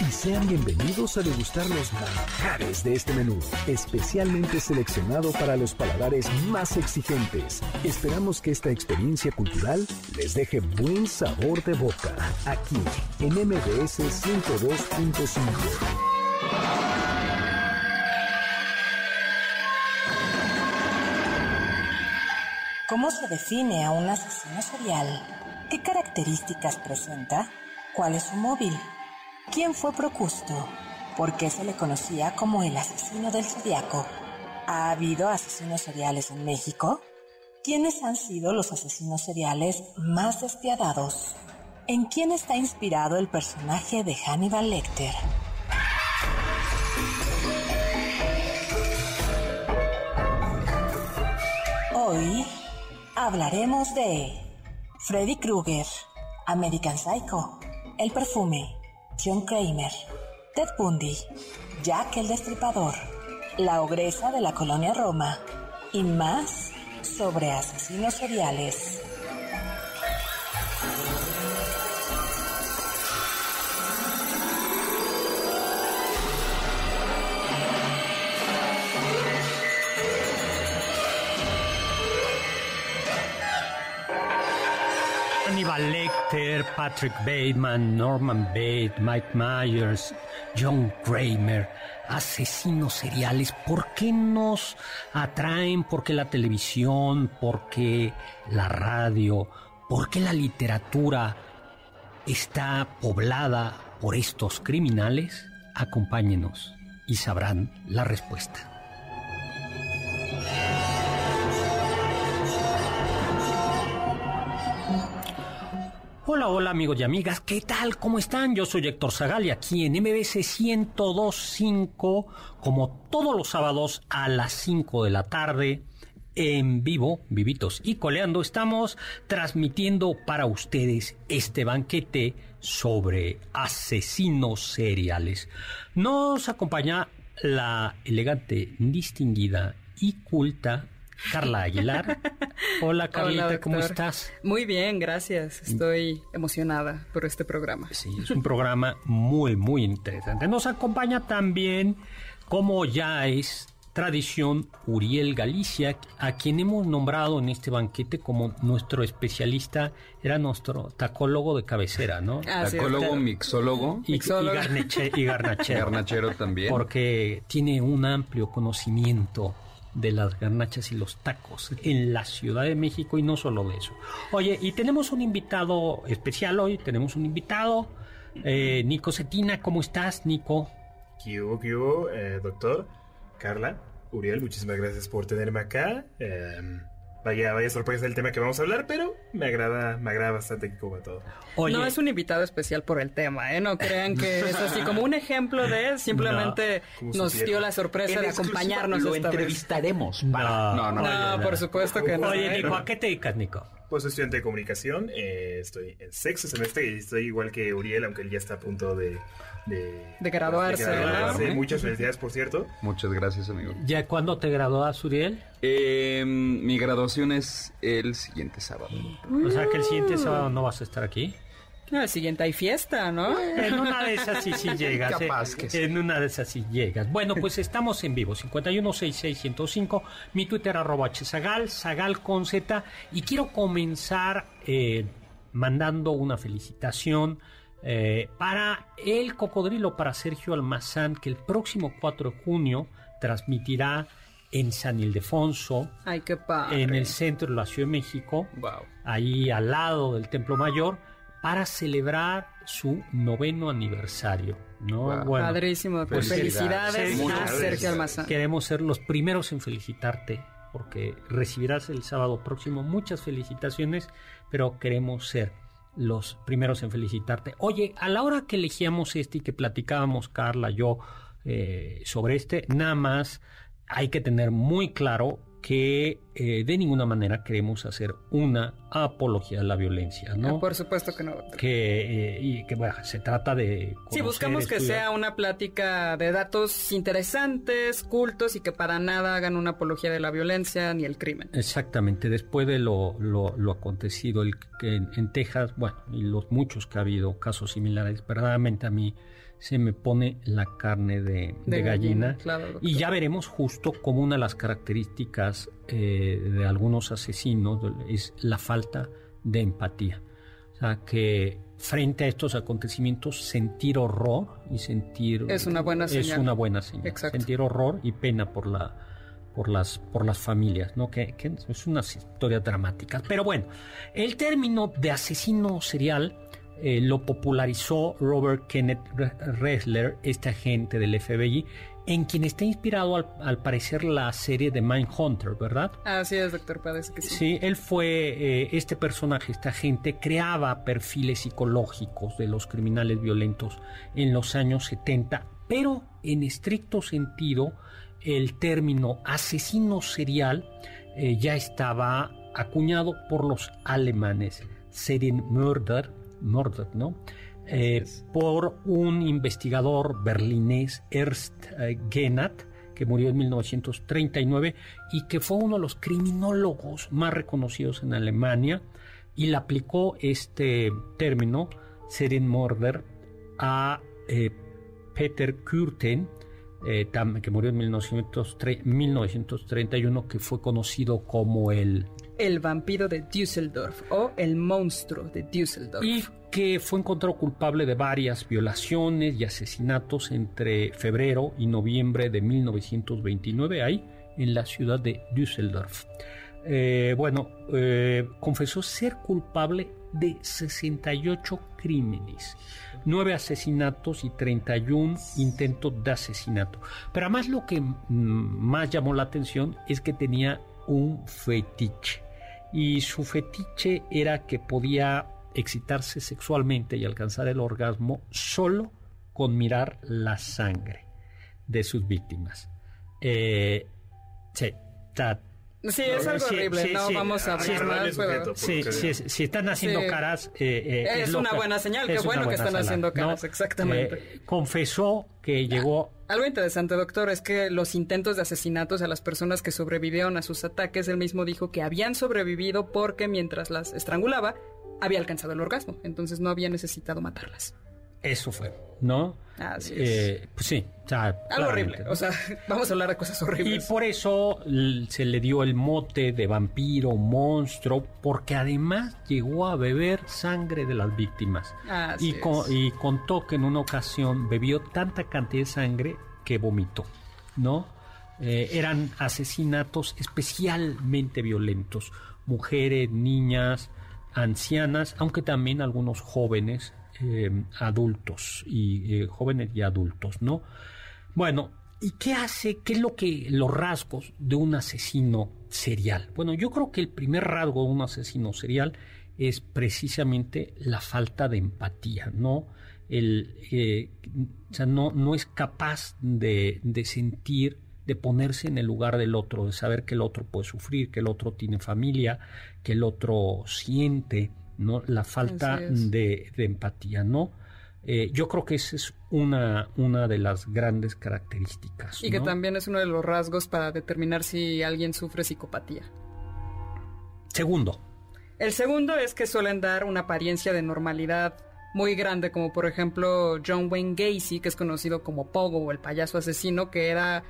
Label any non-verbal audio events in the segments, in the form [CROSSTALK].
Y sean bienvenidos a degustar los manjares de este menú, especialmente seleccionado para los paladares más exigentes. Esperamos que esta experiencia cultural les deje buen sabor de boca, aquí en MBS 102.5. ¿Cómo se define a un asesino serial? ¿Qué características presenta? ¿Cuál es su móvil? ¿Quién fue Procusto? ¿Por qué se le conocía como el asesino del zodiaco? ¿Ha habido asesinos seriales en México? ¿Quiénes han sido los asesinos seriales más despiadados? ¿En quién está inspirado el personaje de Hannibal Lecter? Hoy hablaremos de Freddy Krueger, American Psycho, El Perfume, John Kramer, Ted Bundy, Jack el Destripador, La Ogresa de la Colonia Roma y más sobre asesinos seriales. Patrick Bateman, Norman Bates, Mike Myers, John Kramer, asesinos seriales. ¿Por qué nos atraen? ¿Por qué la televisión? ¿Por qué la radio? ¿Por qué la literatura está poblada por estos criminales? Acompáñenos y sabrán la respuesta. Hola, hola amigos y amigas, ¿qué tal? ¿Cómo están? Yo soy Héctor Zagal y aquí en MBC 1025, como todos los sábados a las 5 de la tarde, en vivo, vivitos y coleando, estamos transmitiendo para ustedes este banquete sobre asesinos seriales. Nos acompaña la elegante, distinguida y culta Carla Aguilar. [LAUGHS] Hola Carlita, ¿cómo estás? Muy bien, gracias. Estoy emocionada por este programa. Sí, es un programa muy, muy interesante. Nos acompaña también, como ya es tradición, Uriel Galicia, a quien hemos nombrado en este banquete como nuestro especialista, era nuestro tacólogo de cabecera, ¿no? Ah, tacólogo, mixólogo. Y, garnachero. y garnachero. [LAUGHS] garnachero también. Porque tiene un amplio conocimiento de las garnachas y los tacos en la Ciudad de México y no solo de eso. Oye, y tenemos un invitado especial hoy, tenemos un invitado, eh, Nico Cetina, ¿cómo estás, Nico? ¿Qué hubo, qué hubo, eh, doctor? Carla, Uriel, muchísimas gracias por tenerme acá. Eh, Vaya, vaya sorpresa el tema que vamos a hablar, pero me agrada, me agrada bastante que coma todo. No es un invitado especial por el tema, ¿eh? No crean que es así como un ejemplo de [LAUGHS] simplemente nos dio la sorpresa de acompañarnos. Lo entrevistaremos. No, no, no, por supuesto que no. Oye, Nico, ¿a qué te dedicas, Nico? Pues soy estudiante de comunicación, eh, estoy en sexto semestre y estoy igual que Uriel, aunque él ya está a punto de... De, de graduarse. De graduarse. Muchas felicidades, por cierto. Muchas gracias, amigo. ¿Ya cuándo te gradúas, Uriel? Eh, mi graduación es el siguiente sábado. O sea que el siguiente sábado no vas a estar aquí. No, el siguiente hay fiesta, ¿no? En una de esas sí, sí [LAUGHS] llegas. Capaz eh. que sí. En una de esas sí llegas. Bueno, pues estamos en vivo. 5166105. Mi Twitter arroba hzagal, zagal con Z. Y quiero comenzar eh, mandando una felicitación eh, para el cocodrilo, para Sergio Almazán, que el próximo 4 de junio transmitirá en San Ildefonso, Ay, qué padre. en el centro de la Ciudad de México, Wow. ahí al lado del Templo Mayor, para celebrar su noveno aniversario. ¿no? Wow. Bueno, Padrísimo. Pues Felicidades. felicidades Sí, a Sergio. Almazán. queremos ser los primeros en felicitarte, porque recibirás el sábado próximo muchas felicitaciones, pero queremos ser los primeros en felicitarte. Oye, a la hora que elegíamos este y que platicábamos, Carla, yo, eh, sobre este, nada más hay que tener muy claro que eh, de ninguna manera queremos hacer una apología de la violencia, ¿no? Ah, por supuesto que no. que, eh, y que bueno, se trata de... Sí, conocer, buscamos que sea una plática de datos interesantes, cultos y que para nada hagan una apología de la violencia ni el crimen. Exactamente, después de lo, lo, lo acontecido el, que en, en Texas, bueno, y los muchos que ha habido, casos similares, verdaderamente a mí se me pone la carne de, de gallina. claro. Y ya veremos justo como una de las características eh, de algunos asesinos es la falta de empatía. O sea, que frente a estos acontecimientos sentir horror y sentir... Es una buena Es señal. una buena señal. Exacto. Sentir horror y pena por la por las por las familias, ¿no? Que, que es unas historias dramáticas. Pero bueno, el término de asesino serial eh, lo popularizó Robert Kenneth Re- Ressler, este agente del FBI, en quien está inspirado al, al parecer la serie de Mindhunter, ¿verdad? Así es, doctor, parece que sí. Sí, él fue, eh, este personaje, esta gente, creaba perfiles psicológicos de los criminales violentos en los años 70, pero en estricto sentido, el término asesino serial eh, ya estaba acuñado por los alemanes, Serienmörder, Murder, ¿no? Eh, por un investigador berlinés, Ernst eh, Genat, que murió en 1939 y que fue uno de los criminólogos más reconocidos en Alemania y le aplicó este término, Serienmörder, a eh, Peter Kürten, eh, que murió en 1903 1931, que fue conocido como el El vampiro de Düsseldorf o el monstruo de Düsseldorf. y que fue encontrado culpable de varias violaciones y asesinatos entre febrero y noviembre de 1929 ahí en la ciudad de Düsseldorf. Eh, bueno, eh, confesó ser culpable de 68 crímenes, 9 asesinatos y 31 intentos de asesinato. Pero además lo que mm, más llamó la atención es que tenía un fetiche. Y su fetiche era que podía excitarse sexualmente y alcanzar el orgasmo solo con mirar la sangre de sus víctimas. Eh, Sí, es algo Sí, horrible, sí, no sí. vamos a Sí, hablar más, pero- sujeto. Sí, Porque- sí, sí, si están haciendo Sí. caras. eh, eh, Es lo una buena señal, qué es bueno que están haciendo caras, exactamente. Eh, confesó que llegó. Algo interesante, doctor, es que los intentos de asesinatos a las personas que sobrevivieron a sus ataques, él mismo dijo que habían sobrevivido porque mientras las estrangulaba, había alcanzado el orgasmo, entonces no había necesitado matarlas. Eso fue, ¿no? Así Eh, pues sí, o sea, Algo claramente, horrible, o sea, [LAUGHS] vamos a hablar de cosas Y horribles. por eso se le dio el mote de vampiro, monstruo, porque además llegó a beber sangre de las víctimas. Así y, es. y contó que en una ocasión bebió tanta cantidad de sangre que vomitó, ¿no? Eh, eran asesinatos especialmente violentos. Mujeres, niñas, ancianas, aunque también algunos jóvenes eh, adultos y eh, jóvenes y adultos, ¿no? Bueno, ¿y qué hace? ¿Qué es lo que los rasgos de un asesino serial? Bueno, yo creo que el primer rasgo de un asesino serial es precisamente la falta de empatía, ¿no? El, eh, o sea, no, no es capaz de, de sentir, de ponerse en el lugar del otro, de saber que el otro puede sufrir, que el otro tiene familia, que el otro siente, ¿no? La falta de, de empatía, ¿no? Eh, yo creo que esa es una, una de las grandes características. Y que también es uno de los rasgos para determinar si alguien sufre psicopatía. Segundo, El segundo es que suelen dar una apariencia de normalidad muy grande, como por ejemplo John Wayne Gacy, que es conocido como Pogo o el payaso asesino, que era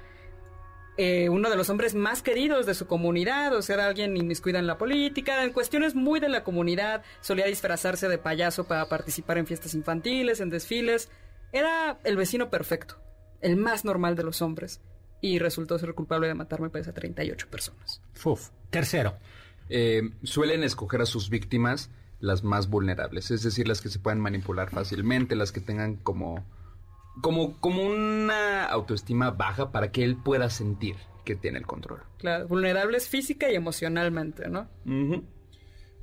eh, uno de los hombres más queridos de su comunidad, o sea, era alguien inmiscuido en la política, en cuestiones muy de la comunidad, solía disfrazarse de payaso para participar en fiestas infantiles, en desfiles, era el vecino perfecto, el más normal de los hombres. y resultó ser culpable de matar, me parece, a 38 personas. Uf. Tercero. Eh, suelen escoger a sus víctimas las más vulnerables, es decir, las que se pueden manipular fácilmente, las que tengan como, como, como una autoestima baja para que él pueda sentir que tiene el control. Claro, vulnerables física y emocionalmente, ¿no?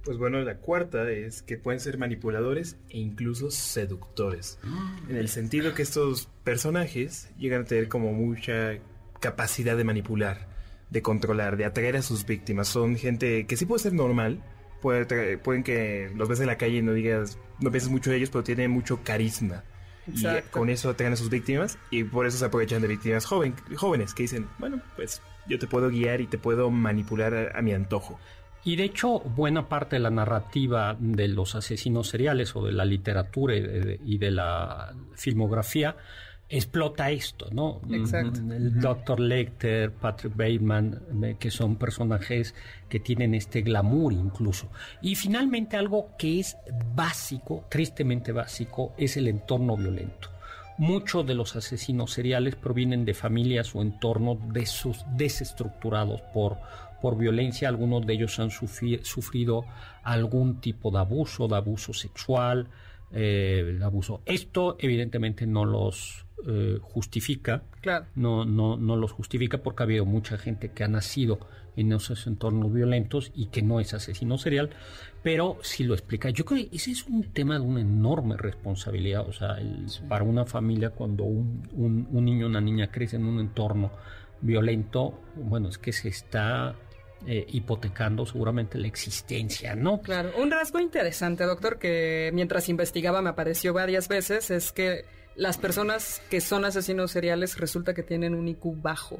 Pues bueno, la cuarta es que pueden ser manipuladores e incluso seductores. En el sentido que estos personajes llegan a tener como mucha capacidad de manipular, de controlar, de atraer a sus víctimas. Son gente que sí puede ser normal, puede pueden que los ves en la calle y no digas, no piensas mucho de ellos, pero tienen mucho carisma. Y Exacto. con eso atraen a sus víctimas y por eso se aprovechan de víctimas joven, jóvenes que dicen, bueno, pues yo te puedo guiar y te puedo manipular a, a mi antojo. Y de hecho, buena parte de la narrativa de los asesinos seriales o de la literatura y de, y de la filmografía explota esto, ¿no? Exacto. El Dr. Lecter, Patrick Bateman, eh, que son personajes que tienen este glamour incluso. Y finalmente algo que es básico, tristemente básico, es el entorno violento. Muchos de los asesinos seriales provienen de familias o entornos de sus desestructurados por, por violencia. Algunos de ellos han sufri- sufrido algún tipo de abuso, de abuso sexual, eh, de abuso. Esto evidentemente no los eh, justifica, Claro. no, no, no los justifica porque ha habido mucha gente que ha nacido en esos entornos violentos y que no es asesino serial, pero sí lo explica. Yo creo que ese es un tema de una enorme responsabilidad, o sea, el- para una familia cuando un, un- un niño o una niña crece en un entorno violento, bueno, es que se está eh, hipotecando seguramente la existencia, ¿no? Claro, un rasgo interesante, doctor, que mientras investigaba me apareció varias veces, es que las personas que son asesinos seriales resulta que tienen un IQ bajo,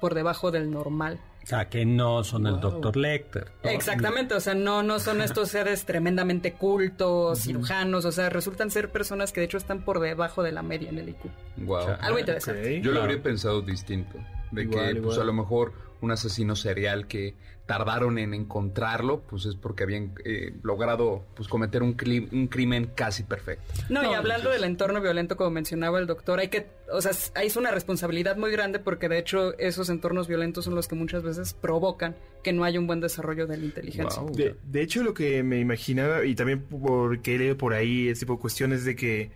por debajo del normal. O sea, que no son el Dr. Lecter. Exactamente, o sea, no, no son estos seres tremendamente cultos, cirujanos, o sea, resultan ser personas que de hecho están por debajo de la media en el IQ. Wow. Algo interesante. Yo lo habría pensado distinto. De Igual, que, pues a lo mejor un asesino serial que tardaron en encontrarlo, pues es porque habían eh, logrado pues cometer un, un crimen casi perfecto. No, y hablando entonces- del entorno violento, como mencionaba el doctor, hay que, o sea, es una responsabilidad muy grande porque de hecho esos entornos violentos son los que muchas veces provocan que no haya un buen desarrollo de la inteligencia. Wow. De, de hecho, lo que me imaginaba, y también porque he leído por ahí ese tipo de cuestiones de que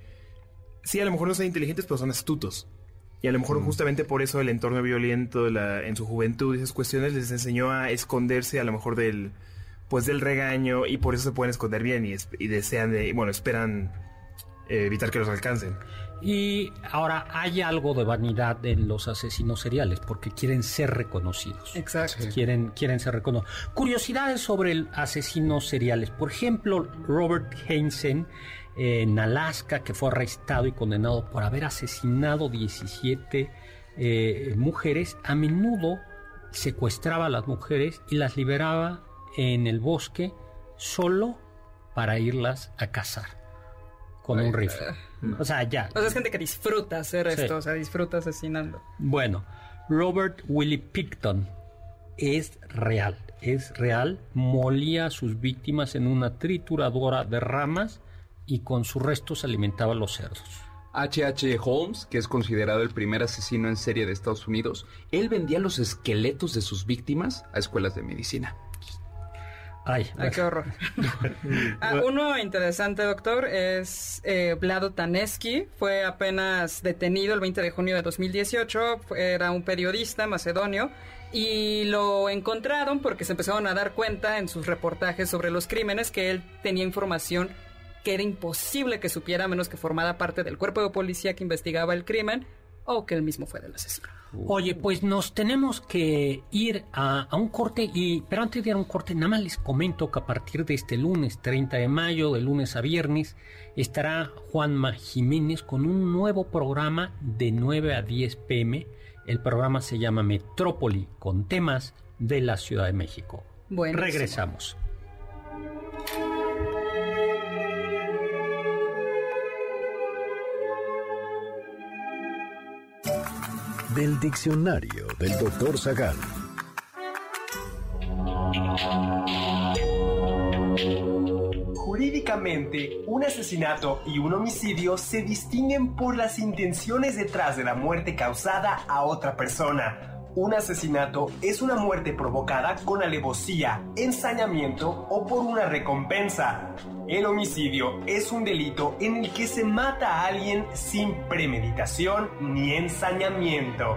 sí, a lo mejor no son inteligentes, pero son astutos. Y a lo mejor justamente por eso el entorno violento la- en su juventud y esas cuestiones les enseñó a esconderse a lo mejor del pues del regaño y por eso se pueden esconder bien y, es- y desean de, bueno, esperan eh, evitar que los alcancen. Y ahora hay algo de vanidad en los asesinos seriales porque quieren ser reconocidos. Exacto. Quieren, quieren ser reconocidos. Curiosidades sobre el asesinos seriales. Por ejemplo, Robert En Alaska, que fue arrestado y condenado por haber asesinado 17 eh, mujeres, a menudo secuestraba a las mujeres y las liberaba en el bosque solo para irlas a cazar con un rifle. O sea, ya. O sea, es gente que disfruta hacer Sí. esto, o sea, disfruta asesinando. Bueno, Robert Willie Picton es real, es real. Molía a sus víctimas en una trituradora de ramas y con sus restos alimentaba a los cerdos. H.H. Holmes, que es considerado el primer asesino en serie de Estados Unidos, él vendía los esqueletos de sus víctimas a escuelas de medicina. Ay, Ay, qué horror. [LAUGHS] Ah, uno interesante, doctor, es eh, Vlado Taneski. Fue apenas detenido el 20 de junio de 2018. Fue- Era un periodista macedonio. Y lo encontraron porque se empezaron a dar cuenta en sus reportajes sobre los crímenes que él tenía información que era imposible que supiera a menos que formara parte del cuerpo de policía que investigaba el crimen o que él mismo fue del asesino. Oye, pues nos tenemos que ir a, a un corte, y, pero antes de ir a un corte, nada más les comento que a partir de este lunes 30 de mayo, de lunes a viernes, estará Juanma Jiménez con un nuevo programa de 9 a 10 pm. El programa se llama Metrópoli, con temas de la Ciudad de México. Regresamos. Del diccionario del doctor Zagal. Jurídicamente, un asesinato y un homicidio se distinguen por las intenciones detrás de la muerte causada a otra persona. Un asesinato es una muerte provocada con alevosía, ensañamiento o por una recompensa. El homicidio es un delito en el que se mata a alguien sin premeditación ni ensañamiento.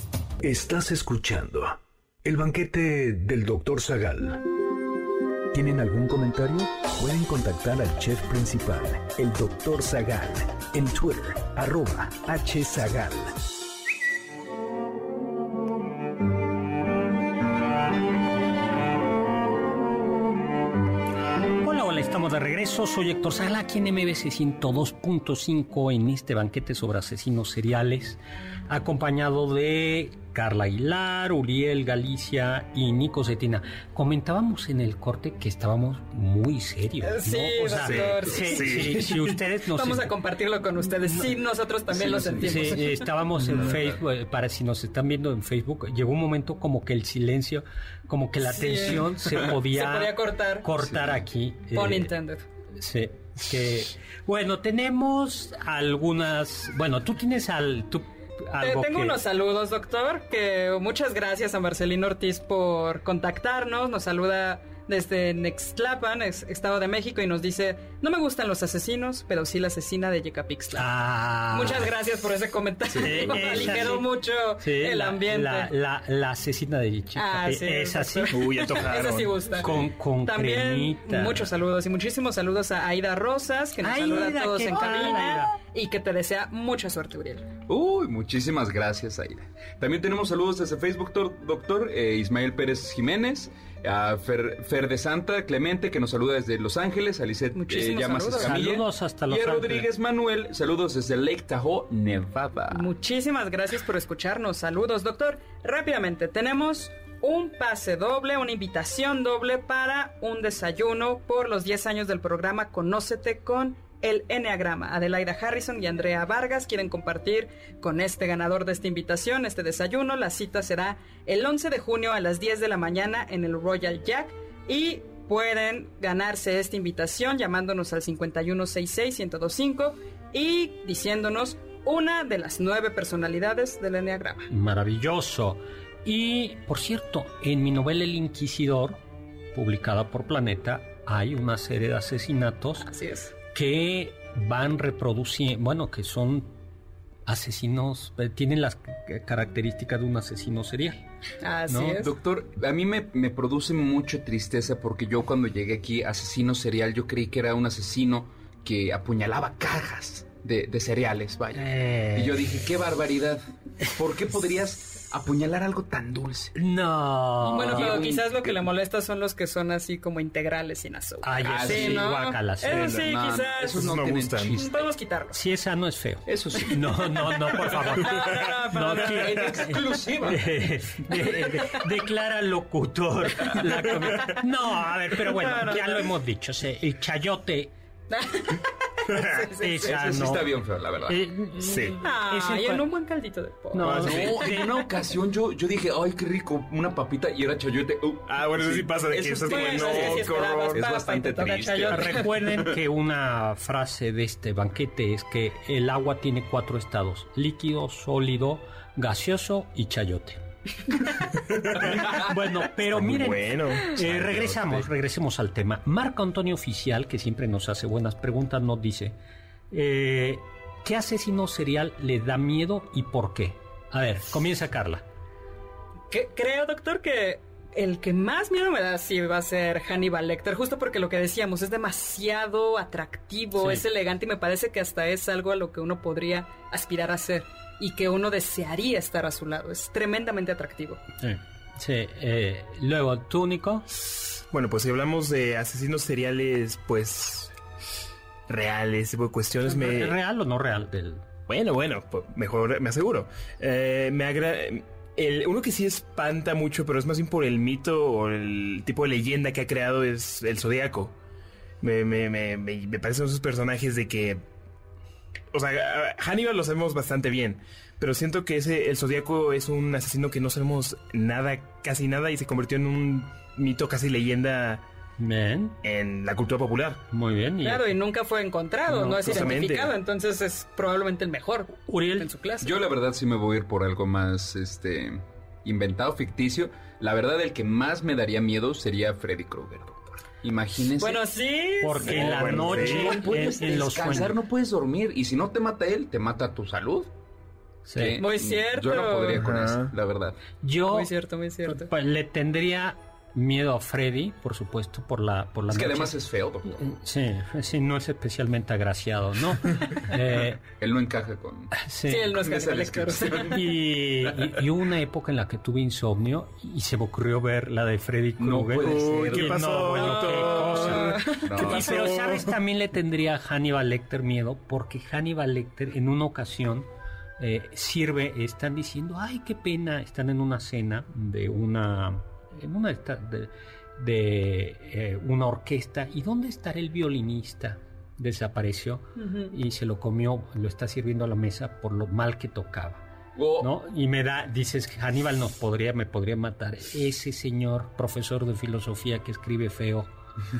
Estás escuchando el banquete del Dr. Zagal. ¿Tienen algún comentario? Pueden contactar al chef principal, el Dr. Zagal, en Twitter, arroba hzagal. Estamos de regreso. Soy Héctor Sala, aquí en MBC 102.5 en este banquete sobre asesinos seriales, acompañado de Carla Aguilar, Uriel Galicia y Nico Cetina. Comentábamos en el corte que estábamos muy serios. ¿no? Sí, O sea, doctor. sí, Sí. sí, si ustedes nos Vamos a compartirlo con ustedes. Sí, nosotros también lo sentimos. Sí, eh, estábamos en Facebook, eh, para si nos están viendo en Facebook, llegó un momento como que el silencio, como que la Sí. tensión se [LAUGHS] podía, Se podía cortar. cortar aquí. Pun eh, intended. Sí, que bueno, tenemos algunas, bueno, tú tienes al tú Eh, algo tengo que- unos saludos, doctor, que muchas gracias a Marcelino Ortiz por contactarnos. Nos saluda desde Nextlapan, ex- Estado de México, y nos dice, no me gustan los asesinos, pero sí la asesina de Yecapixtla. Ah. Muchas gracias por ese comentario. Sí, [LAUGHS] Aligeró sí. mucho Sí, el la- ambiente. La, la, la asesina de Chica. Ah, sí, es así. Uy. Esa sí gusta. Con, con También cremita. muchos saludos y muchísimos saludos a Aida Rosas, que nos Aida, saluda a todos ¿qué en cabina y que te desea mucha suerte, Uriel. Uy, muchísimas gracias, Aida. También tenemos saludos desde Facebook, doctor, doctor, eh, Ismael Pérez Jiménez, a Fer, Fer de Santa, Clemente, que nos saluda desde Los Ángeles, a Lisette eh, Llamas saludos. Escamilla. Saludos hasta Los y a Ángeles. Rodríguez Manuel, saludos desde Lake Tahoe, Nevada. Muchísimas gracias por escucharnos. Saludos, doctor. Rápidamente, tenemos un pase doble, una invitación doble para un desayuno por los 10 años del programa Conócete con el Enneagrama. Adelaida Harrison y Andrea Vargas quieren compartir con este ganador de esta invitación, este desayuno. La cita será el 11 de junio a las 10 de la mañana en el Royal Jack y pueden ganarse esta invitación llamándonos al 5166-1025 y diciéndonos una de las nueve personalidades del Enneagrama. Maravilloso. Y, por cierto, en mi novela El Inquisidor, publicada por Planeta, hay una serie de asesinatos Así es. Que van reproduciendo, bueno, que son asesinos, eh, tienen las características de un asesino serial. Así No, es. Doctor, a mí me, me produce mucha tristeza porque yo cuando llegué aquí, asesino serial, yo creí que era un asesino que apuñalaba cajas de, de cereales, vaya. Eh. Y yo dije, qué barbaridad. ¿Por qué podrías apuñalar algo tan dulce? No. Bueno, pero quizás lo que le molesta son los que son así como integrales sin azúcar. Ay, Ah, sí, sí, guácala, sí. Eso sí, No, no, quizás. esos no no gustan. chiste. Podemos quitarlos. Si esa no es feo. Eso sí. [LAUGHS] No, no, no, por favor. No, no, no, no, exclusiva. De- [LAUGHS] de- de- declara locutor. la comida. no, a ver, pero bueno, No, no, ya no. lo hemos dicho. sí, el chayote. [LAUGHS] [LAUGHS] Sí, sí, sí. esa Eso sí no. está bien feo, la verdad. Eh, Sí. es el- en un buen caldito de pollo. No, No, sí. en una ocasión yo, yo dije, ay, qué rico, una papita y era chayote. Uh, Ah, bueno, eso sí pasa de que Eso como, Bueno, no, esperabas horror. Es bastante triste. Recuerden [LAUGHS] que una frase de este banquete es que el agua tiene cuatro estados: líquido, sólido, gaseoso y chayote. [LAUGHS] bueno, pero miren, bueno. eh, regresamos, regresemos al tema. Marco Antonio Oficial, que siempre nos hace buenas preguntas, nos dice: eh, ¿Qué asesino serial le da miedo y por qué? A ver, comienza Carla. Que- creo, doctor, que el que más miedo me da sí va a ser Hannibal Lecter, justo porque lo que decíamos es demasiado atractivo, Sí. es elegante y me parece que hasta es algo a lo que uno podría aspirar a ser. Y que uno desearía estar a su lado. Es tremendamente atractivo. Sí. Sí, eh, luego, ¿tú, Nico? Bueno, pues si hablamos de asesinos seriales, pues reales, tipo de cuestiones me... ¿Real o no real? Del... Bueno, bueno, pues mejor me aseguro. Eh, me agrada... El, uno que sí espanta mucho, pero es más bien por el mito o el tipo de leyenda que ha creado es el Zodíaco. Me, me, me, me, me parecen esos personajes de que... O sea, Hannibal lo sabemos bastante bien, pero siento que ese el Zodíaco es un asesino que no sabemos nada, casi nada, y se convirtió en un mito casi leyenda en la cultura popular. Muy bien. y- Claro, y nunca fue encontrado, No, no, es justamente. identificado, entonces es probablemente el mejor Uriel. en su clase. Yo la verdad sí me voy a ir por algo más, este, inventado, ficticio. La verdad el que más me daría miedo sería Freddy Krueger, doctor. Imagínese. Bueno, sí. Porque sí. en la noche, no puedes en, los descansar, no puedes dormir. Y si no te mata él, te mata tu salud. Sí. Que Muy cierto. Yo no podría con eso, la verdad. Yo Muy cierto, muy cierto. pues, le tendría miedo a Freddy, por supuesto, por la, por la Es que además es feo, doctor. Sí, sí, no es especialmente agraciado, ¿no? [LAUGHS] Eh, Él no encaja con... sí. Sí, él no es Con esa Hannibal Lecter. descripción. Y, y- y hubo una época en la que tuve insomnio y se me ocurrió ver la de Freddy No Krueger. puede ser. Uy, ¿qué pasó, no, bueno, qué cosa. No. ¿Qué Y, pasó? pero, ¿sabes? También le tendría a Hannibal Lecter miedo porque Hannibal Lecter en una ocasión eh, sirve, están diciendo, ay, qué pena, están en una cena de una, en una esta- de, de, eh, una orquesta y ¿dónde estará el violinista? Desapareció Ujú. y se lo comió, lo está sirviendo a la mesa por lo mal que tocaba. Oh, ¿no? Y me da, dices, Hannibal nos podría, me podría matar. Ese señor profesor de filosofía que escribe feo.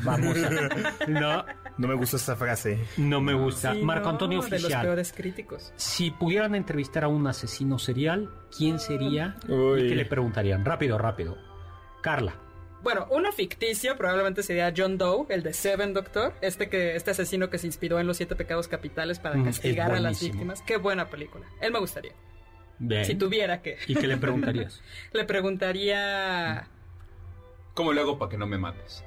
Vamos a... [LAUGHS] No, No me gustó esta frase. no me gusta. Sí, Marco no, Antonio De los Oficial. peores críticos. Si pudieran entrevistar a un asesino serial, ¿quién sería? Uy. ¿Y qué le preguntarían? Rápido, rápido. Carla. Bueno, uno ficticio probablemente sería John Doe, el de Seven Doctor, este que este asesino que se inspiró en los siete pecados capitales para Mm, castigar a las víctimas. Qué buena película. Él me gustaría. Bien. Si tuviera que. ¿Y qué le preguntarías? [LAUGHS] Le preguntaría. ¿Cómo le hago para que no me mates?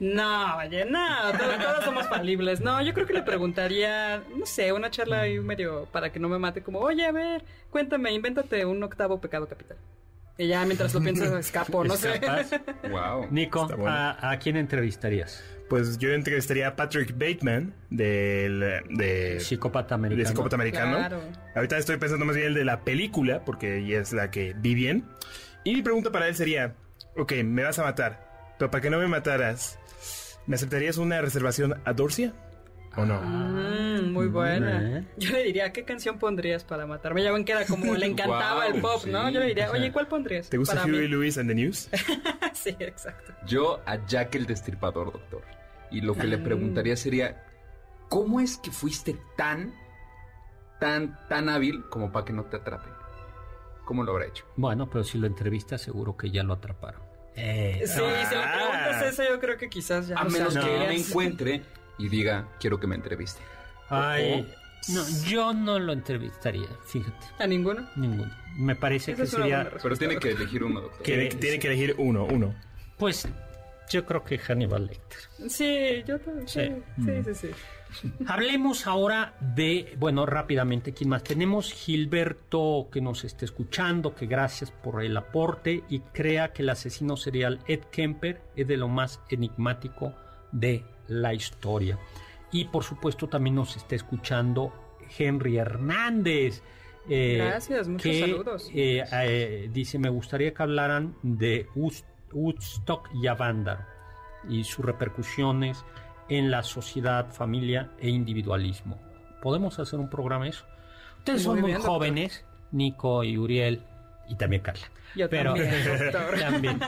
No, oye, no, todos, todos somos falibles. No, yo creo que le preguntaría, no sé, una charla ahí medio para que no me mate, como, oye, a ver, cuéntame, invéntate un octavo pecado capital. Y ya mientras lo pienso, [LAUGHS] escapo, no sé. Nico, bueno. ¿a, a quién entrevistarías? Pues yo entrevistaría a Patrick Bateman del de, Psicópata americano. de Psicópata Americano. Claro. Ahorita estoy pensando más bien el de la película, porque ella es la que vi bien. Y mi pregunta para él sería, ok, me vas a matar, pero para que no me mataras, ¿me aceptarías una reservación a Dorcia? ¿O no? Mm, muy buena. Eh. Yo le diría, ¿qué canción pondrías para matarme? Ya ven que era como, le [LAUGHS] encantaba el pop, ¿no? Yo le diría, oye, ¿cuál pondrías? ¿Te gusta para Huey? Lewis and the News? [LAUGHS] sí, exacto. Yo a Jack el Destripador, doctor. Y lo que le Mm. preguntaría sería, ¿cómo es que fuiste tan, tan, tan hábil como para que no te atrapen? ¿Cómo lo habrá hecho? Bueno, pero si lo entrevistas, seguro que ya lo atraparon. Eh, Sí, si le preguntas eso, yo creo que quizás ya A no menos sabrías. que me encuentre y diga, quiero que me entreviste. Ay, no, yo no lo entrevistaría, fíjate, ¿A ninguno? ninguno. Me parece Esa que sería. Pero tiene que elegir uno, doctor. Tiene, Que- tiene que elegir uno, uno. pues, yo creo que Hannibal Lecter. Sí, yo también. Sí, Sí. sí, sí. sí. Hablemos ahora de, bueno, rápidamente, ¿quién más? Tenemos Gilberto que nos está escuchando, que gracias por el aporte y crea que el asesino serial Ed Kemper es de lo más enigmático de la historia. Y por supuesto también nos está escuchando Henry Hernández. eh, Gracias, muchos que, saludos. eh, eh, dice, me gustaría que hablaran de Wood- Woodstock y Avándaro y sus repercusiones en la sociedad, familia e individualismo. ¿Podemos hacer un programa eso? Ustedes son Muy muy bien, doctor. jóvenes, Nico y Uriel, y también Carla. Yo pero, también, doctor. [LAUGHS] también.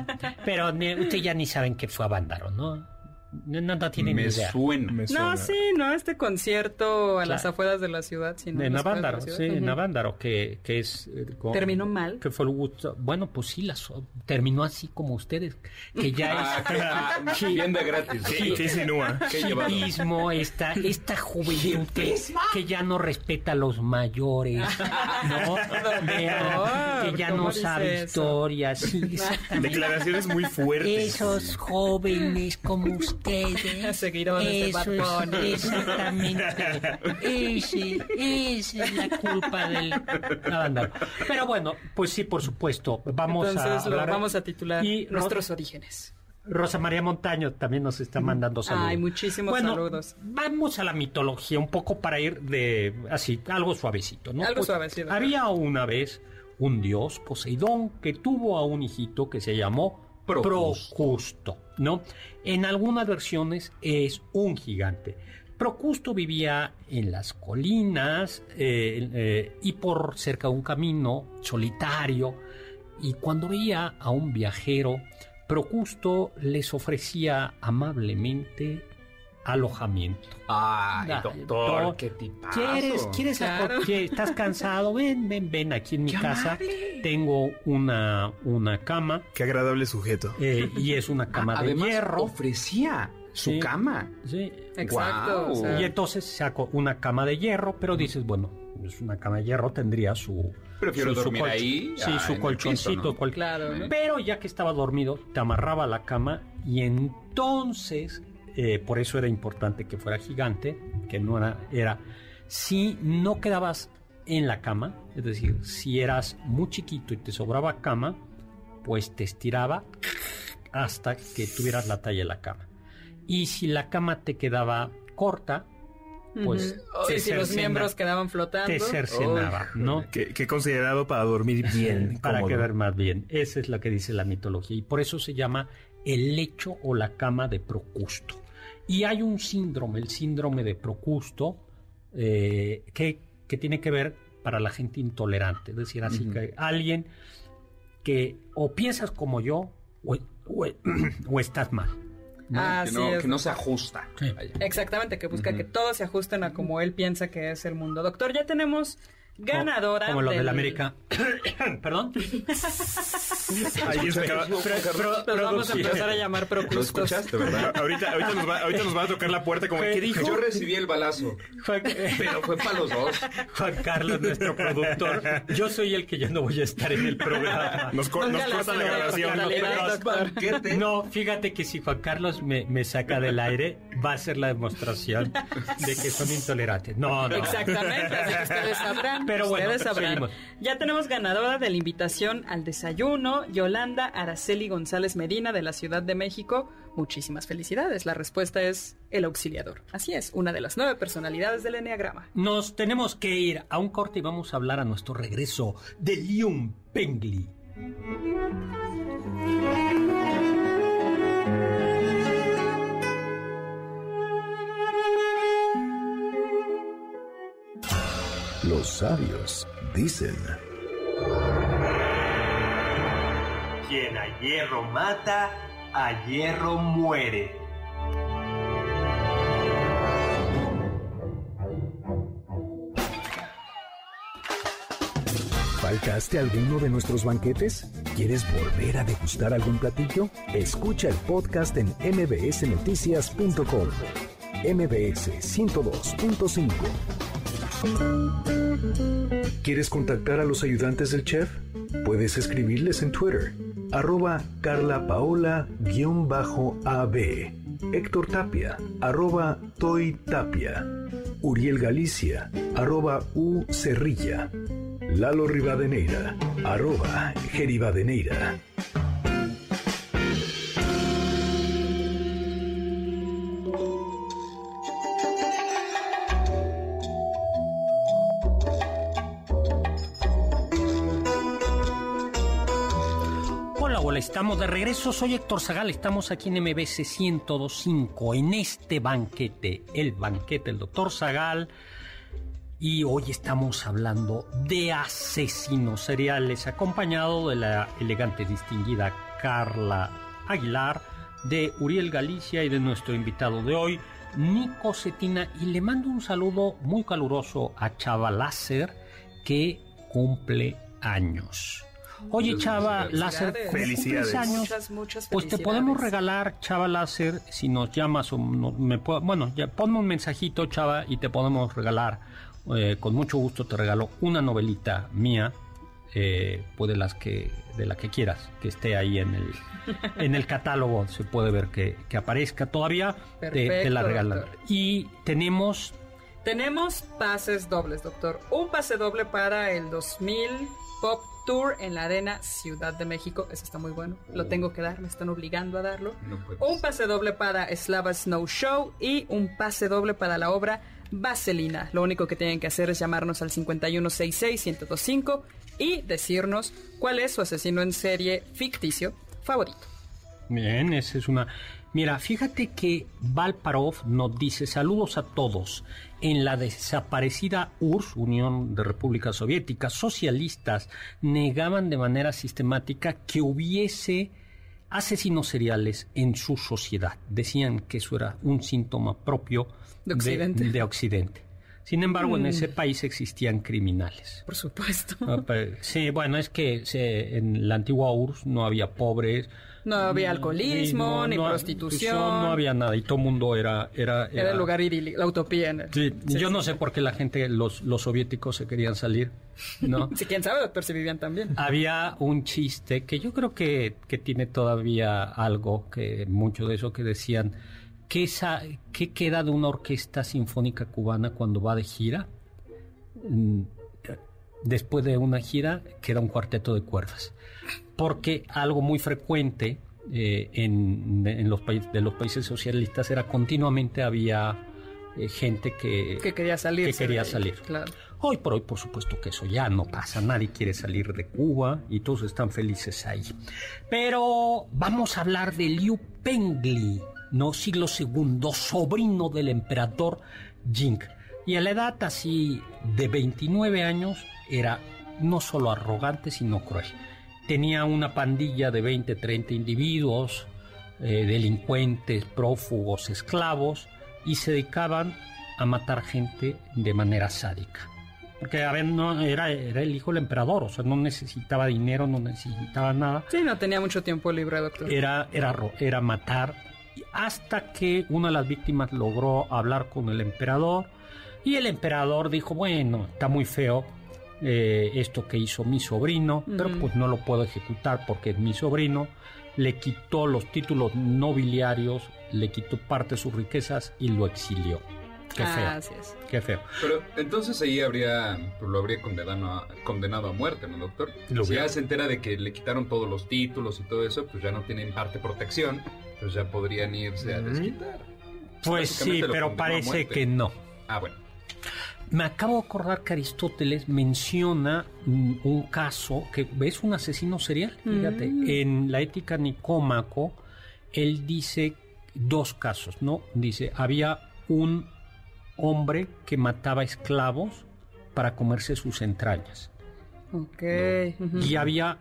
Pero ustedes ya ni saben qué fue Avándaro, ¿no? No, no, no tienen Me ni idea. suena. Me suena. No, sí, no, este concierto a las afueras de la ciudad. sino En Avándaro, sí, en Ujú. Avándaro, que, que es... eh, con- Terminó mal. Que fue el Woodstock. Bueno, pues sí, las, terminó así como ustedes, que ya Ah, es... [LAUGHS] de gratis. Qué llevado. hipismo, esta, esta juventud que, que ya no respeta a los mayores, ¿no? [LAUGHS] Vea, que ya ¿cómo no sabe eso? historia, sí, exactamente. Declaraciones muy fuertes. Esos jóvenes como ustedes. [LAUGHS] Seguidores de Eso Bad es, Bunny. Exactamente. [LAUGHS] Ese, esa es la culpa del. [LAUGHS] Pero bueno, pues sí, por supuesto. Vamos Entonces a lo vamos a titular Y Ro- Nuestros orígenes. Rosa María Montaño también nos está mandando saludos. Ay, muchísimos Bueno, saludos. Vamos a la mitología un poco para ir de así, algo suavecito, ¿no? Pues, Algo suavecito. Había una vez un dios, Poseidón, que tuvo a un hijito que se llamó Procusto. Procusto, ¿no? En algunas versiones es un gigante. Procusto vivía en las colinas eh, eh, y por cerca de un camino solitario. Y cuando veía a un viajero, Procusto les ofrecía amablemente alojamiento. Ay, doctor, doctor, qué tipazo. ¿Quieres, quieres Claro. ¿Estás cansado? Ven, ven, ven aquí en mi ¡Qué casa. amable! Tengo una, una cama Qué agradable sujeto. eh, y es una cama de Además, hierro. ofrecía su Sí. cama. Sí. Exacto. Guau. o sea, Y entonces saco una cama de hierro, pero dices, bueno, es una cama de hierro, tendría su... Prefiero su- dormir ahí, Sí, ah, su el colchoncito. piso, ¿no? cual- Claro, ¿no? Pero ya que estaba dormido, te amarraba a la cama y entonces, eh, por eso era importante que fuera gigante, que no era, era, si no quedabas en la cama, es decir, si eras muy chiquito y te sobraba cama, pues te estiraba hasta que tuvieras la talla de la cama. Y si la cama te quedaba corta, pues te Sí, si los miembros quedaban flotando. te cercenaba, ¿no? Que, que considerado para dormir [LAUGHS] bien. para cómodo. quedar más bien. Esa es la que dice la mitología. Y por eso se llama el lecho o la cama de Procusto. Y hay un síndrome, el síndrome de Procusto, eh, que, que tiene que ver para la gente intolerante. Es decir, así que alguien que o piensas como yo o, o- [CLEARS THROAT] o estás mal. ¿no? Ah, que, no, es- que no se ajusta. Sí. Exactamente, que busca que todos se ajusten a como él piensa que es el mundo. Doctor, ya tenemos ganadora. Como lo de del- la América. [COUGHS] Perdón. [LAUGHS] Se acaba- Los vamos a empezar a llamar ¿Lo procustos. escuchaste, verdad? [LAUGHS] ahorita, ahorita, nos va, ahorita nos va a tocar la puerta como, ¿qué dijo? Yo recibí el balazo, Juan, [LAUGHS] pero fue para los dos. Juan Carlos, nuestro productor. Yo soy el que ya no voy a estar en el programa. Nos, co- corta la grabación. No, fíjate que si Juan Carlos me, me saca del aire, va a ser la demostración de que son intolerantes. No, no. Exactamente, así que ustedes sabrán. Pero bueno, ustedes sabrán. seguimos. Ya tenemos ganadora de la invitación al desayuno, Yolanda Araceli González Medina de la Ciudad de México. Muchísimas felicidades. La respuesta es el auxiliador. Así es, una de las nueve personalidades del Enneagrama. Nos tenemos que ir a un corte y vamos a hablar a nuestro regreso de Lium Pengli. Los sabios dicen, Quien a hierro mata, a hierro muere. ¿faltaste alguno de nuestros banquetes? ¿Quieres volver a degustar algún platillo? Escucha el podcast en mbsnoticias.com. MBS 102.5. ¿Quieres contactar a los ayudantes del chef? Puedes escribirles en Twitter, arroba carlapaola-ab, Héctor Tapia, arroba Toy Tapia, Uriel Galicia, arroba U Cerrilla, Lalo Rivadeneira, arroba Geribadeneira. Estamos de regreso. Soy Héctor Zagal, estamos aquí en MBC 1025 en este banquete, el banquete del doctor Zagal. Y hoy estamos hablando de asesinos seriales, acompañado de la elegante, distinguida Carla Aguilar, de Uriel Galicia y de nuestro invitado de hoy, Nico Cetina. Y le mando un saludo muy caluroso a Chava Láser, que cumple años. Oye, Muchas Chava felicidades. Láser, ¿cómo Felicidades. años? Muchas, muchas Pues te felicidades. podemos regalar, Chava Láser, si nos llamas o no- me puedo- bueno, ya ponme un mensajito, Chava, y te podemos regalar. eh, con mucho gusto te regalo una novelita mía eh, pues de las que, de la que quieras, que esté ahí en el, [LAUGHS] en el catálogo, se puede ver que, que aparezca todavía, te, te la regalan. doctor. Y tenemos Tenemos pases dobles, doctor. Un pase doble para el 2000 Pop Tour en la Arena Ciudad de México. Ese está muy bueno. Lo tengo que dar, me están obligando a darlo. No. Un pase doble para Slava Snow Show y un pase doble para la obra Vaselina. Lo único que tienen que hacer es llamarnos al 5166-1025 y decirnos cuál es su asesino en serie ficticio favorito. Bien, esa es una. Mira, fíjate que Valparov nos dice saludos a todos. En la desaparecida URSS, Unión de Repúblicas Soviéticas, socialistas negaban de manera sistemática que hubiese asesinos seriales en su sociedad. Decían que eso era un síntoma propio De Occidente. Mm. de Occidente. Sin embargo, en ese país existían criminales. Por supuesto. Ah, pero- Sí, bueno, es que en la antigua URSS no había pobres. No había alcoholismo, sí, ni no- prostitución. No había nada y todo el mundo era... Era, Era el lugar idílico, la utopía. En el... Sí, Sí, yo no sé por qué la gente, los, los soviéticos se querían salir, ¿no? [LAUGHS] Sí, quién sabe, doctor, si vivían también. Había un chiste que yo creo que, que tiene todavía algo, que mucho de eso que decían, ¿qué, esa, ¿qué queda de una orquesta sinfónica cubana cuando va de gira? Mm, Después de una gira queda un cuarteto de cuerdas. Porque algo muy frecuente eh, en, en los países de los países socialistas era continuamente había eh, gente que, Que quería salir. que quería salir. Claro. Hoy por hoy, por supuesto que eso ya no pasa. Nadie quiere salir de Cuba y todos están felices ahí. Pero vamos a hablar de Liu Pengli, no siglo II, sobrino del emperador Jing. Y a la edad así de 29 años era no solo arrogante, sino cruel. Tenía una pandilla de 20, 30 individuos, eh, delincuentes, prófugos, esclavos, y se dedicaban a matar gente de manera sádica. Porque a ver, no, era, era el hijo del emperador, o sea, no necesitaba dinero, no necesitaba nada. Sí, no tenía mucho tiempo libre, doctor. Era, era, era matar. Hasta que una de las víctimas logró hablar con el emperador. Y el emperador dijo, bueno, está muy feo eh, esto que hizo mi sobrino, pero pues no lo puedo ejecutar porque es mi sobrino. Le quitó los títulos nobiliarios, le quitó parte de sus riquezas y lo exilió. Qué Ah, feo, qué feo. Pero entonces ahí habría, pues lo habría condenado a, condenado a muerte, ¿no, doctor? Lo si ya se entera de que le quitaron todos los títulos y todo eso, pues ya no tienen parte protección, pues ya podrían irse a desquitar. Pues sí, pero parece que no. Ah, bueno. Me acabo de acordar que Aristóteles menciona un caso que es un asesino serial. Fíjate, Mm. en la ética Nicómaco, él dice dos casos, ¿no? Dice, había un hombre que mataba esclavos para comerse sus entrañas. Ok. Y había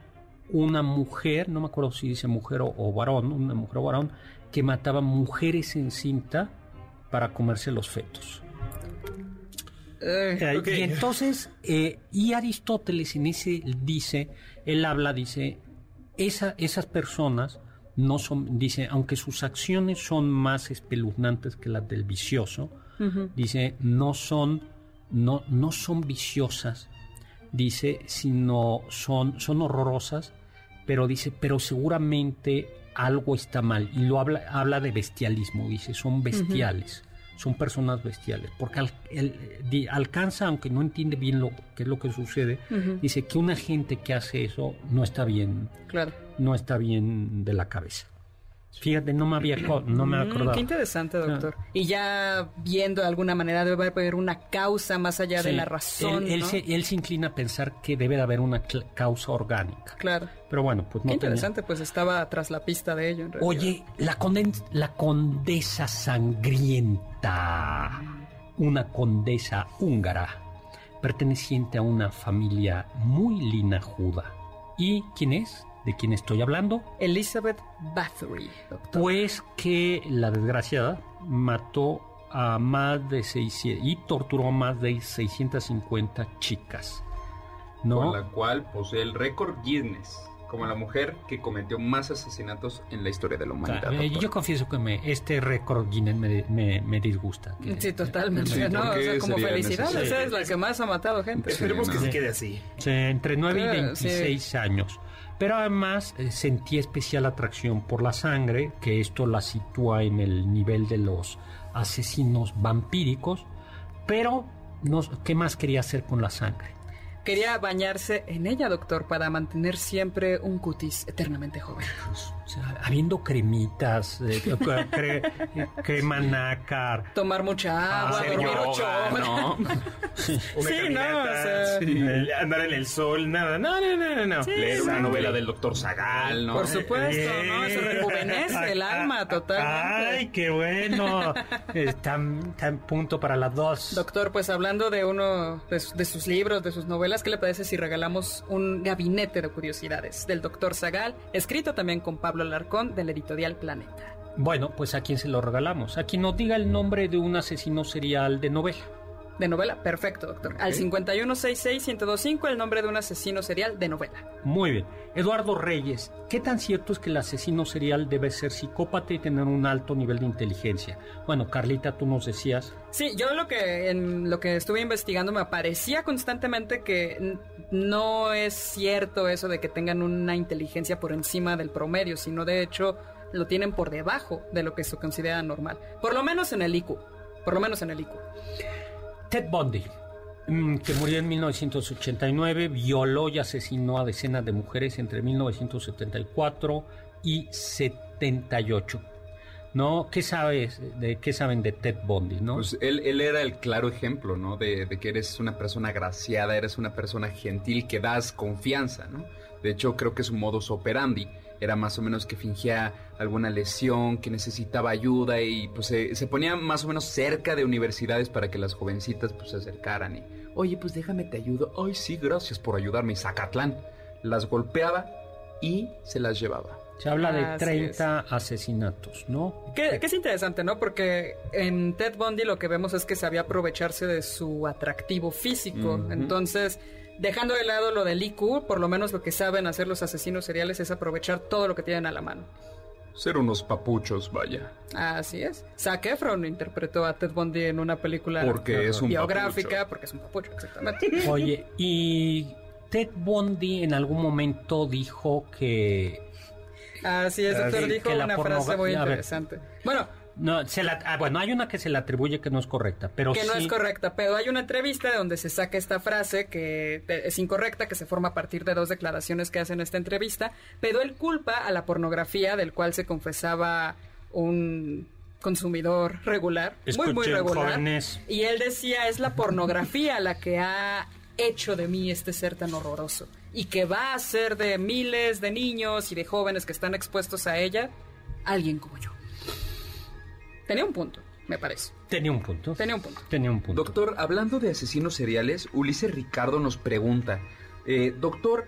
una mujer, no me acuerdo si dice mujer o, o varón, una mujer o varón, que mataba mujeres en cinta para comerse los fetos. Eh. Y entonces, eh, y Aristóteles en ese dice, él habla, dice, esa, esas personas no son, dice, aunque sus acciones son más espeluznantes que las del vicioso, dice, no son, no, no son viciosas, dice, sino son, son horrorosas, pero dice, pero seguramente algo está mal. Y lo habla, habla de bestialismo, dice, son bestiales, son personas bestiales, porque al- el- alcanza, aunque no entiende bien lo qué es lo que sucede, dice que una gente que hace eso no está bien, Claro. no está bien de la cabeza. Fíjate, no me había, no me Mm, acordaba. qué interesante, doctor. Y ya viendo de alguna manera debe haber una causa más allá de la razón. Él, él ¿no? se, él se inclina a pensar que debe de haber una causa orgánica. Claro. Pero bueno, pues no Qué tenía. interesante, pues estaba tras la pista de ello. En realidad. Oye, la, conden- la condesa sangrienta, una condesa húngara, perteneciente a una familia muy linajuda. ¿Y quién es? ¿De quién estoy hablando? Elizabeth Bathory, doctor. Pues que la desgraciada mató a más de 600 y torturó a más de 650 chicas. ¿No? Por la cual posee el récord Guinness. como la mujer que cometió más asesinatos en la historia de la humanidad. Claro, eh, doctor. yo confieso que me, este récord Guinness me, me- me disgusta. que- Sí, totalmente, Sí, ¿no? ¿por O sea, como necesario? es la que más ha matado gente. Esperemos Sí, que no. se quede así. Sí, entre 9 y Claro, 26 años. Pero además eh, sentí especial atracción por la sangre, que esto la sitúa en el nivel de los asesinos vampíricos. Pero, ¿qué más quería hacer con la sangre? Quería bañarse en ella, doctor, para mantener siempre un cutis eternamente joven. O sea, habiendo cremitas, eh, [LAUGHS] cre- crema nácar. Tomar mucha agua, Hacer dormir yoga, ocho horas. No, [LAUGHS] Una Sí, no, o sea- sí, andar en el sol, nada. No, no, no, no. no. leer una novela del doctor Zagal, ¿no? Por supuesto, ¿no? Eso rejuvenece el alma totalmente. Ay, qué bueno. Está está en punto para las dos. Doctor, pues hablando de uno de, su- de sus libros, de sus novelas, ¿qué le parece si regalamos un gabinete de curiosidades del doctor Zagal, escrito también con Pablo Alarcón del editorial Planeta? Bueno, pues a quién se lo regalamos. A quien nos diga el nombre de un asesino serial de novela. De novela, perfecto, doctor. Al 5166-1025, el nombre de un asesino serial de novela. Muy bien. Eduardo Reyes, ¿qué tan cierto es que el asesino serial debe ser psicópata y tener un alto nivel de inteligencia? Bueno, Carlita, tú nos decías. Sí, yo lo que en lo que estuve investigando me aparecía constantemente que no es cierto eso de que tengan una inteligencia por encima del promedio, sino de hecho lo tienen por debajo de lo que se considera normal. Por lo menos en el IQ. Por lo menos en el IQ. Ted Bundy, mm, que murió en 1989, violó y asesinó a decenas de mujeres entre 1974 y 78. ¿No? ¿Qué sabes de qué saben de Ted Bundy, no? Pues él, él era el claro ejemplo, ¿no? De, de que eres una persona graciada, eres una persona gentil que das confianza, ¿no? De hecho, creo que su modus operandi era más o menos que fingía alguna lesión, que necesitaba ayuda y pues se, se ponía más o menos cerca de universidades para que las jovencitas pues se acercaran y, oye, pues déjame te ayudo. Ay, sí, gracias por ayudarme. Y Zacatlán las golpeaba y se las llevaba. Se habla de Así 30 asesinatos, ¿no? Que, que es interesante, ¿no? Porque en Ted Bundy lo que vemos es que sabía aprovecharse de su atractivo físico. Entonces, dejando de lado lo del IQ, por lo menos lo que saben hacer los asesinos seriales es aprovechar todo lo que tienen a la mano. Ser unos papuchos, vaya. Así es. Zac Efron interpretó a Ted Bundy en una película Porque es un biográfica, papucho. porque es un papucho, exactamente. [LAUGHS] Oye, y Ted Bundy en algún momento dijo que Así es, doctor, dijo una frase muy interesante. Bueno, no, se la, ah, bueno, hay una que se le atribuye que no es correcta, pero que no es correcta, pero hay una entrevista donde se saca esta frase que te- es incorrecta, que se forma a partir de dos declaraciones que hace en esta entrevista, pero él culpa a la pornografía del cual se confesaba un consumidor regular, muy muy regular, jóvenes. y él decía es la pornografía la que ha hecho de mí este ser tan horroroso y que va a hacer de miles de niños y de jóvenes que están expuestos a ella alguien como yo. Tenía un punto, me parece. Tenía un punto. Tenía un punto. Tenía un punto. Doctor, hablando de asesinos seriales, Ulises Ricardo nos pregunta, eh, doctor,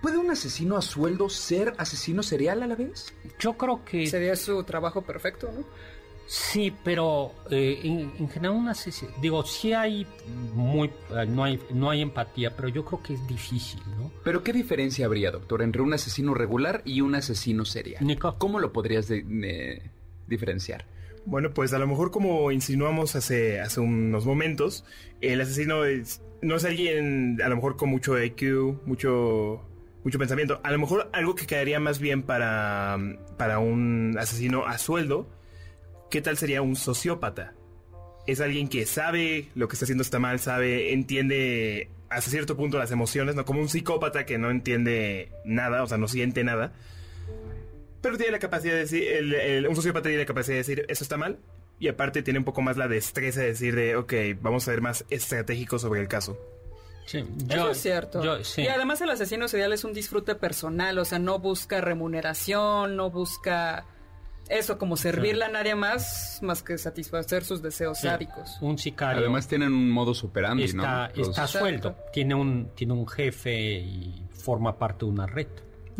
¿puede un asesino a sueldo ser asesino serial a la vez? Yo creo que Sería su trabajo perfecto, ¿no? sí, pero eh, en, en general un asesino, digo, sí hay muy, eh, no hay, no hay empatía, pero yo creo que es difícil, ¿no? Pero ¿qué diferencia habría, doctor, entre un asesino regular y un asesino serial? Nico. ¿Cómo lo podrías de- eh, diferenciar? Bueno, pues a lo mejor como insinuamos hace, hace unos momentos, el asesino es, no es alguien a lo mejor con mucho IQ, mucho, mucho pensamiento. A lo mejor algo que quedaría más bien para, para un asesino a sueldo, ¿qué tal sería un sociópata? Es alguien que sabe lo que está haciendo está mal, sabe, entiende hasta cierto punto las emociones, no como un psicópata que no entiende nada, o sea, no siente nada. Pero tiene la capacidad de decir, el- el- un sociópata tiene la capacidad de decir, eso está mal. Y aparte tiene un poco más la destreza de decir de, ok, vamos a ser más estratégicos sobre el caso. Sí, Eso es cierto. yo- sí. Y además el asesino serial es un disfrute personal, o sea, no busca remuneración, no busca eso, como servirle a nadie más, más que satisfacer sus deseos Sí, sádicos. Un sicario. Además tienen un modus operandi, está, ¿no? Los- está sueldo, tiene un, tiene un jefe y forma parte de una red.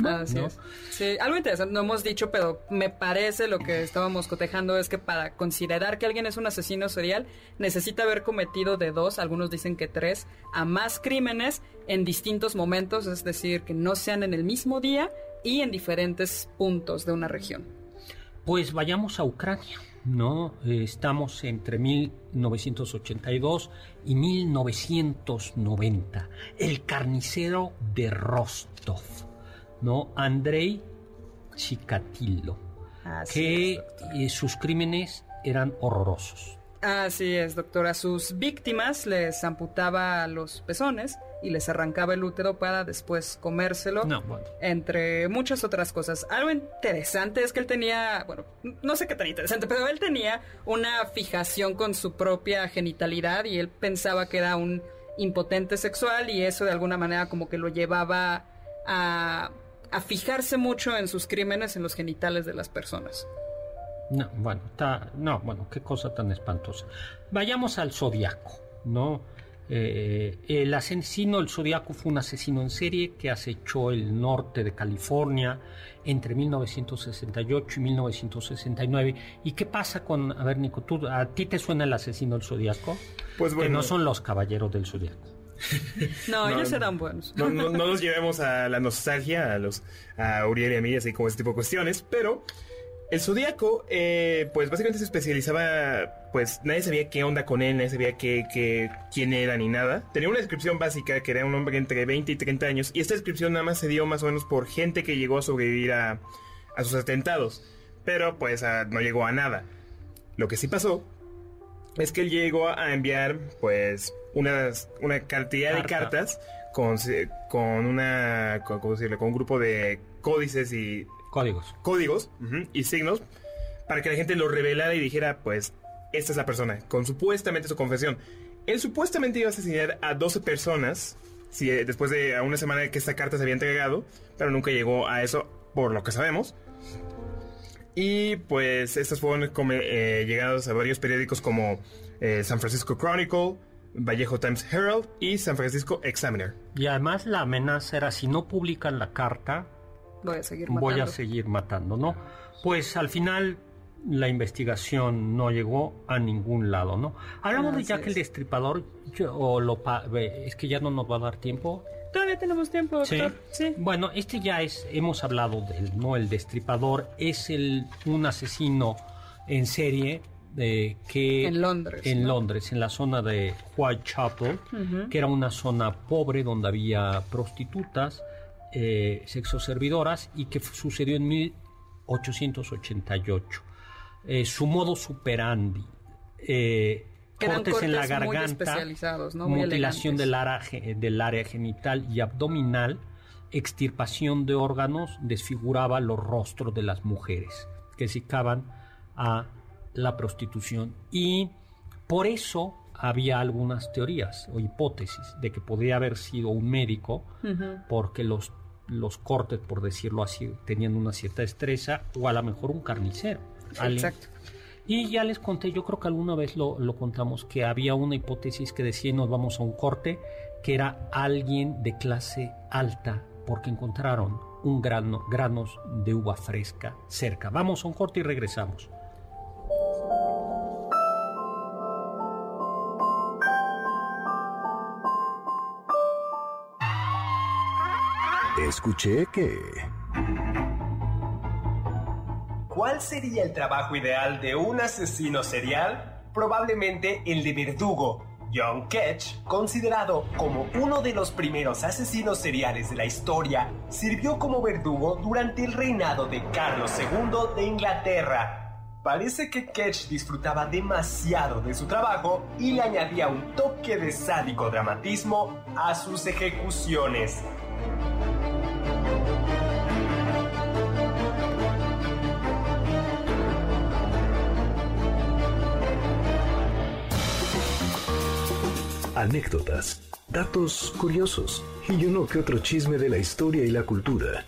Así ¿no? es. Sí, algo interesante, no hemos dicho, pero me parece lo que estábamos cotejando es que para considerar que alguien es un asesino serial, necesita haber cometido de dos, algunos dicen que tres, a más crímenes en distintos momentos, es decir, que no sean en el mismo día y en diferentes puntos de una región. Pues vayamos a Ucrania, ¿no? Estamos entre 1982 y 1990. El carnicero de Rostov, ¿no? Andrei Chikatilo, Así que es, eh, sus crímenes eran horrorosos. Así es, doctor. A sus víctimas les amputaba los pezones y les arrancaba el útero para después comérselo. No, bueno. entre muchas otras cosas. Algo interesante es que él tenía, bueno, no sé qué tan interesante, pero él tenía una fijación con su propia genitalidad y él pensaba que era un impotente sexual y eso de alguna manera como que lo llevaba a, a fijarse mucho en sus crímenes en los genitales de las personas. No, bueno, está, no, bueno, qué cosa tan espantosa. Vayamos al Zodiaco, ¿no? Eh, el asesino, el Zodiaco fue un asesino en serie que acechó el norte de California entre 1968 y 1969. ¿Y qué pasa con, a ver, Nico, ¿tú, ¿a ti te suena el asesino del Zodiaco? Pues Que bueno. no son los caballeros del Zodiaco. [LAUGHS] No, No, ellos eran buenos. No, no- no [LAUGHS] nos llevemos a la nostalgia, a los a Uriel y a mí, así como ese tipo de cuestiones, pero el Zodíaco, eh, pues básicamente se especializaba, pues nadie sabía qué onda con él, nadie sabía qué, qué- quién era ni nada. Tenía una descripción básica que era un hombre entre 20 y 30 años, y esta descripción nada más se dio más o menos por gente que llegó a sobrevivir a, a sus atentados, pero pues a- no llegó a nada. Lo que sí pasó es que él llegó a enviar, pues, unas, una cantidad de Carta. cartas con, con una, con, ¿cómo decirlo? con un grupo de códices y Códigos. códigos y signos para que la gente lo revelara y dijera, pues, esta es la persona, con supuestamente su confesión. Él supuestamente iba a asesinar a 12 personas si, eh, después de a una semana de que esta carta se había entregado, pero nunca llegó a eso, por lo que sabemos. Y pues estas fueron eh, llegadas a varios periódicos como eh, San Francisco Chronicle, Vallejo Times Herald y San Francisco Examiner. Y además la amenaza era si no publican la carta, Voy a seguir matando. voy a seguir matando, ¿no? Pues al final la investigación no llegó a ningún lado, ¿no? Hablamos de Jack el es. Destripador, yo- o lo pa- ve, es que ya no nos va a dar tiempo. Todavía tenemos tiempo, doctor. Sí. Bueno, este ya es, hemos hablado del, ¿no? El Destripador es el, un asesino en serie eh, que... En Londres, En ¿no? Londres, en la zona de Whitechapel, que era una zona pobre donde había prostitutas, eh, sexoservidoras y que sucedió en 1888. Eh, su modo superandi, cortes, en la garganta, especializados, ¿no? Mutilación del área, del área genital y abdominal, extirpación de órganos, desfiguraba los rostros de las mujeres que se dedicaban a la prostitución. Y por eso había algunas teorías o hipótesis de que podría haber sido un médico, porque los, los cortes, por decirlo así, tenían una cierta destreza, o a lo mejor un carnicero. alguien- Exacto. Y ya les conté, yo creo que alguna vez lo, lo contamos, que había una hipótesis que decía, nos vamos a un corte, que era alguien de clase alta, porque encontraron un grano, granos de uva fresca cerca. Vamos a un corte y regresamos. Escuché que... ¿Cuál sería el trabajo ideal de un asesino serial? Probablemente el de verdugo. John Ketch, considerado como uno de los primeros asesinos seriales de la historia, sirvió como verdugo durante el reinado de Carlos II de Inglaterra. Parece que Ketch disfrutaba demasiado de su trabajo y le añadía un toque de sádico dramatismo a sus ejecuciones. Anécdotas, datos curiosos y uno que otro chisme de la historia y la cultura.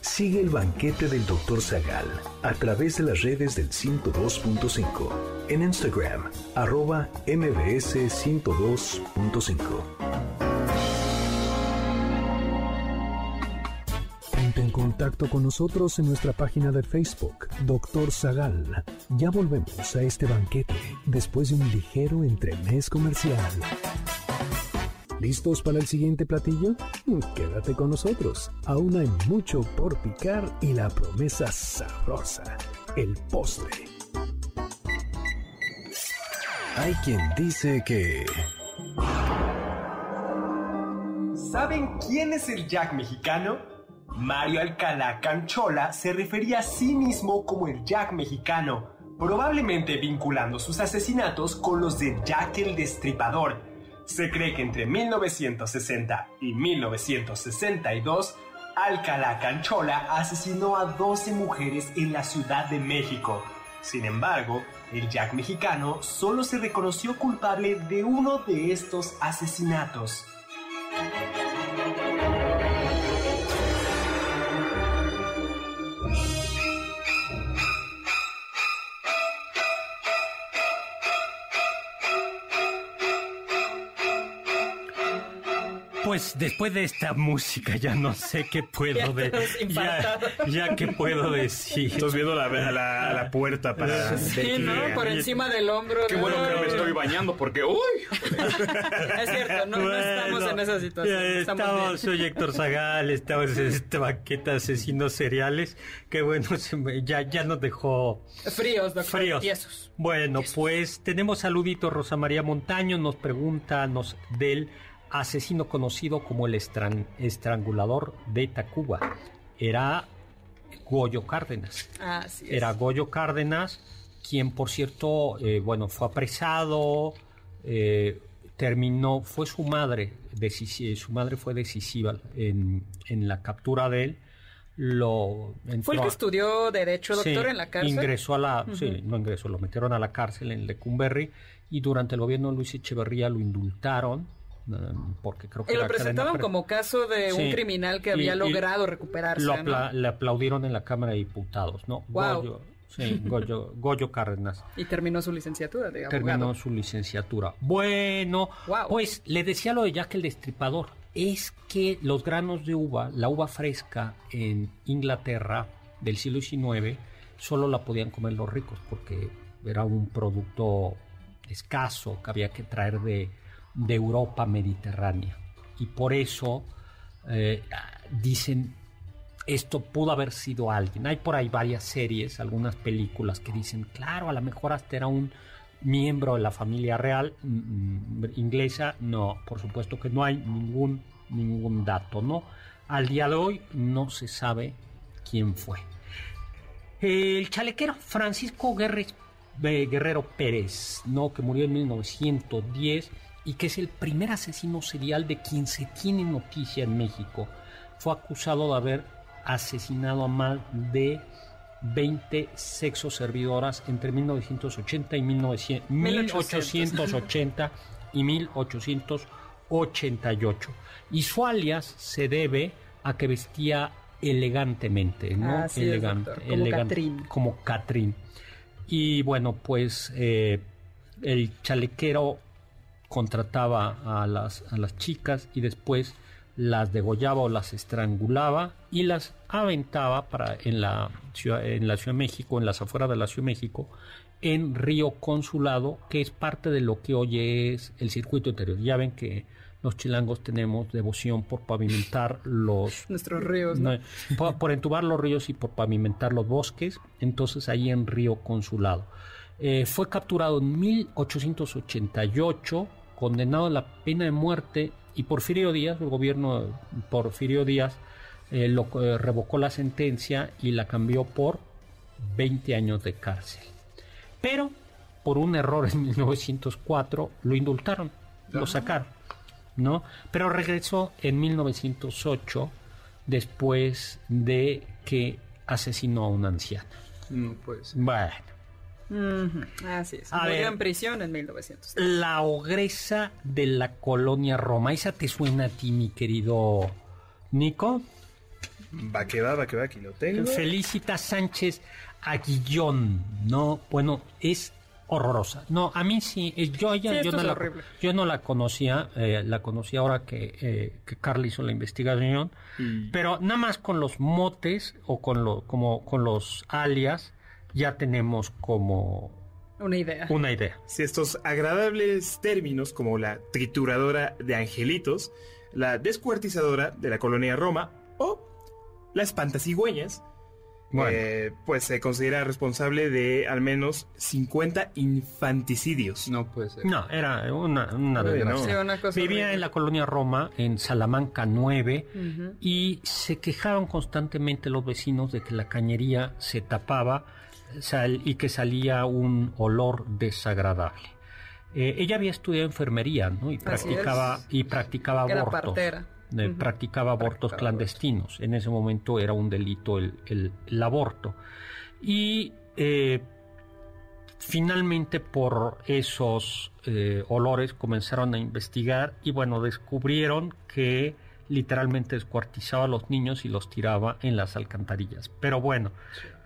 Sigue el banquete del Dr. Zagal a través de las redes del 102.5. En Instagram, arroba mbs 102.5. Ponte en contacto con nosotros en nuestra página de Facebook, Doctor Zagal. Ya volvemos a este banquete después de un ligero entremés comercial. ¿Listos para el siguiente platillo? Quédate con nosotros. Aún hay mucho por picar y la promesa sabrosa, el postre. Hay quien dice que... ¿Saben quién es el Jack mexicano? Mario Alcalá Canchola se refería a sí mismo como el Jack mexicano, probablemente vinculando sus asesinatos con los de Jack el Destripador. Se cree que entre 1960 y 1962, Alcalá Canchola asesinó a 12 mujeres en la Ciudad de México. Sin embargo, el Jack mexicano solo se reconoció culpable de uno de estos asesinatos. Pues después de esta música ya no sé qué puedo de, ya, ya qué puedo decir. Estás viendo la, a, la, la puerta para... Sí, ¿no? Por encima del hombro. Qué bueno que no me estoy bañando porque ¡uy! [LAUGHS] Es cierto, no, no estamos en esa situación. Estamos estamos, soy Héctor Zagal, estamos en esta banqueta asesinos seriales. Que bueno, se me- ya, ya nos dejó Fríos, doctor. fríos. Tiesos. Bueno, pues tenemos saludito. Rosa María Montaño nos pregunta nos, del asesino conocido como el estran- estrangulador de Tacuba. Era Goyo Cárdenas. Así es. Era Goyo Cárdenas, quien por cierto, eh, bueno, fue apresado, eh, terminó, fue su madre, su madre fue decisiva en, en la captura de él. Lo ¿Fue el que a- estudió Derecho, doctor, Sí, en la cárcel? Ingresó a la, sí, no ingresó, lo metieron a la cárcel en Lecumberri y durante el gobierno de Luis Echeverría lo indultaron porque creo que Y lo presentaban como caso de un criminal que Y- había logrado recuperarse. lo le aplaudieron en la Cámara de Diputados, ¿no? Guau. Goyo, sí, [LAUGHS] Goyo, Goyo Cárdenas Y terminó su licenciatura abogado. terminó su licenciatura. Bueno, Guau. pues le decía lo de Jack el Destripador. Es que los granos de uva, la uva fresca en Inglaterra del siglo XIX, solo la podían comer los ricos porque era un producto escaso que había que traer de, de Europa mediterránea. Y por eso eh, dicen esto pudo haber sido alguien. Hay por ahí varias series, algunas películas que dicen, claro, a lo mejor hasta era un miembro de la familia real mm, mm, inglesa. No, por supuesto que no hay ningún, ningún dato, ¿no? Al día de hoy no se sabe quién fue. El chalequero Francisco eh, Guerrero Pérez, ¿no? que murió en 1910 y que es el primer asesino serial de quien se tiene noticia en México. Fue acusado de haber asesinado a más de 20 sexos servidoras entre 1980 y 1900 1880 y 1888. Y su alias se debe a que vestía elegantemente, ¿no? Así Elegante, como elegante, Catrín. como Catrín. Y bueno, pues eh, el chalequero contrataba a las, a las chicas y después las degollaba o las estrangulaba y las aventaba para en la ciudad, en la Ciudad de México, en las afueras de la Ciudad de México, en Río Consulado, que es parte de lo que hoy es el circuito interior. Ya ven que los chilangos tenemos devoción por pavimentar los [LAUGHS] Nuestros ríos, ¿no? por, por entubar los ríos y por pavimentar los bosques, entonces ahí en Río Consulado. Eh, fue capturado en 1888, condenado a la pena de muerte y Porfirio Díaz, el gobierno de Porfirio Díaz, eh, lo, eh, revocó la sentencia y la cambió por 20 años de cárcel. Pero por un error en 1904 lo indultaron, lo sacaron, ¿no? Pero regresó en 1908 después de que asesinó a una anciana. No puede ser. Bueno, Así es. A Murió ver. en prisión en 1900. la ogresa de la colonia Roma, ¿esa te suena a ti, mi querido Nico? Va que va, va que va, aquí lo tengo. Felicita Sánchez Aguillón, ¿no? Bueno, es horrorosa. No, a mí sí, yo ella, Sí, yo, no la, yo no la conocía, eh, la conocí ahora que, eh, que Carla hizo la investigación, pero nada más con los motes o con lo, como con los alias ya tenemos como Una idea. una idea. Si estos agradables términos como la trituradora de angelitos, la descuartizadora de la colonia Roma o la espantacigüeñas, Bueno. eh, pues se considera responsable de al menos 50 infanticidios. No puede ser. No, era una, una Uy, desgracia. no. Sí, una cosa Vivía horrible. en la colonia Roma, en Salamanca 9, Ujú. y se quejaron constantemente los vecinos de que la cañería se tapaba sal- y que salía un olor desagradable. Eh, ella había estudiado enfermería, ¿no? Y practicaba y practicaba abortos. Eh. Practicaba abortos Practicaba clandestinos. En ese momento era un delito el, el- el aborto. Y eh, finalmente por esos eh, olores comenzaron a investigar y bueno, descubrieron que literalmente descuartizaba a los niños y los tiraba en las alcantarillas. Pero bueno,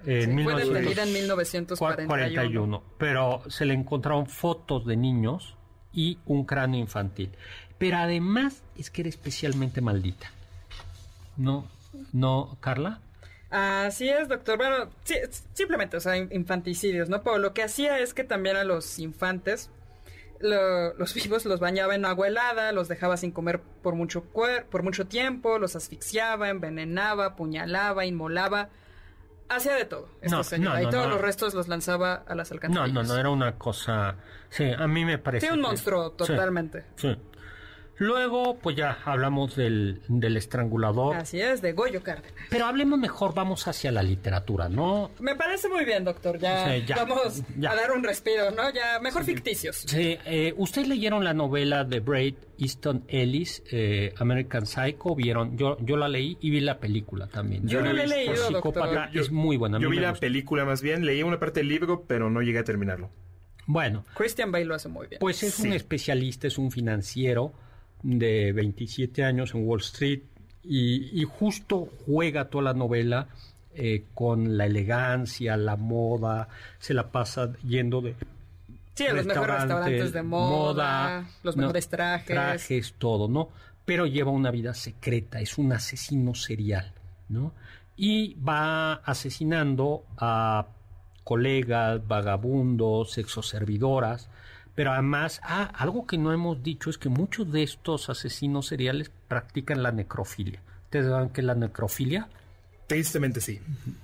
en Sí, 1900 detenida en 1941. 41, pero se le encontraron fotos de niños y un cráneo infantil. Pero además es que era especialmente maldita. ¿No? ¿No, Carla? Así es, doctor. Bueno, sí, simplemente, o sea, in- infanticidios, ¿no? Pero lo que hacía es que también a los infantes, lo- los [LAUGHS] vivos los bañaba en agua helada, los dejaba sin comer por mucho, cuer- por mucho tiempo, los asfixiaba, envenenaba, apuñalaba, inmolaba. Hacía de todo, esta No, señora. no, y no, todos no. los restos los lanzaba a las No, alcantarillas. no, no, era una cosa... Sí, a mí me parece... Sí, un que- monstruo, sí, totalmente. Sí. Luego, pues ya hablamos del, del estrangulador. Así es, de Goyo Cárdenas. Pero hablemos mejor, vamos hacia la literatura, ¿no? Me parece muy bien, doctor. Ya, Sí, ya, vamos ya. a dar un respiro, ¿no? Ya, mejor ficticios. Sí, eh, ¿ustedes leyeron la novela de Braid Easton Ellis, eh, American Psycho? ¿Vieron? Yo, yo la leí y vi la película también. Yo no la he Por leído, psicópata, doctor. Yo- es muy buena. Yo vi la gustó. película más bien, leí una parte del libro, pero no llegué a terminarlo. Bueno, Christian Bale lo hace muy bien. Pues es un especialista, es un financiero de 27 años en Wall Street y, y justo juega toda la novela eh, con la elegancia, la moda, se la pasa yendo de Sí, a los mejores restaurantes de moda, los no, mejores trajes. trajes, todo, ¿no? Pero lleva una vida secreta, es un asesino serial, ¿no? Y va asesinando a colegas, vagabundos, sexoservidoras, pero además, ah, algo que no hemos dicho es que muchos de estos asesinos seriales practican la necrofilia. ¿Ustedes saben qué es la necrofilia? Tristemente sí.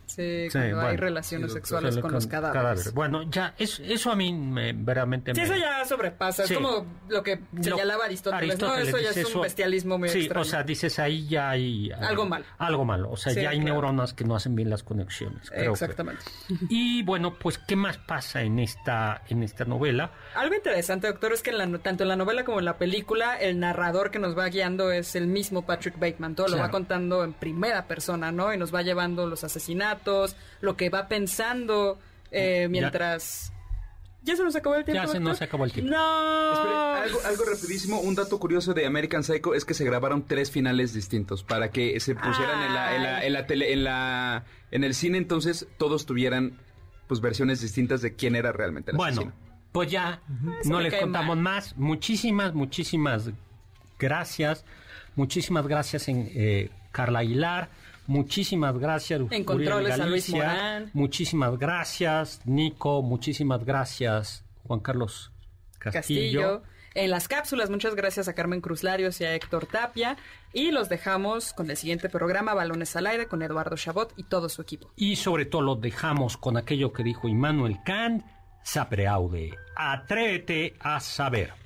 Sí, Sí, cuando hay bueno. relaciones Sí, sexuales Sale con los cadáveres. Bueno, ya, es- eso a mí me, verdaderamente Sí, me... eso ya sobrepasa. Es como lo que señalaba Aristóteles. Aristóteles no, eso ya es un eso- bestialismo muy sí, extraño. o sea, dices ahí ya hay... eh, Algo malo. Algo malo, o sea, ya hay claro. neuronas que no hacen bien las conexiones. creo que. Exactamente. Y bueno, pues, ¿qué más pasa en esta, en esta novela? Algo interesante, doctor, es que en la- tanto en la novela como en la película, el narrador que nos va guiando es el mismo Patrick Bateman. Todo lo Claro. va contando en primera persona, ¿no? Y nos va llevando los asesinatos, lo que va pensando eh, mientras... ¿Ya se nos acabó el tiempo? Ya se nos acabó el tiempo. ¡No! Espere, algo, algo rapidísimo, un dato curioso de American Psycho es que se grabaron tres finales distintos para que se pusieran en la, en la, en la tele, en la, en el cine, entonces todos tuvieran pues versiones distintas de quién era realmente el Bueno, asesino. pues ya no les contamos mal. más. Muchísimas, muchísimas gracias. Muchísimas gracias en eh, Carla Aguilar. Muchísimas gracias. En controles a Luis. Morán. Muchísimas gracias, Nico. Muchísimas gracias, Juan Carlos Castillo. Castillo. En las cápsulas, muchas gracias a Carmen Cruz Larios y a Héctor Tapia. Y los dejamos con el siguiente programa, Balones al Aire, con Eduardo Chabot y todo su equipo. Y sobre todo lo dejamos con aquello que dijo Immanuel Kant, sapere aude, atrévete a saber.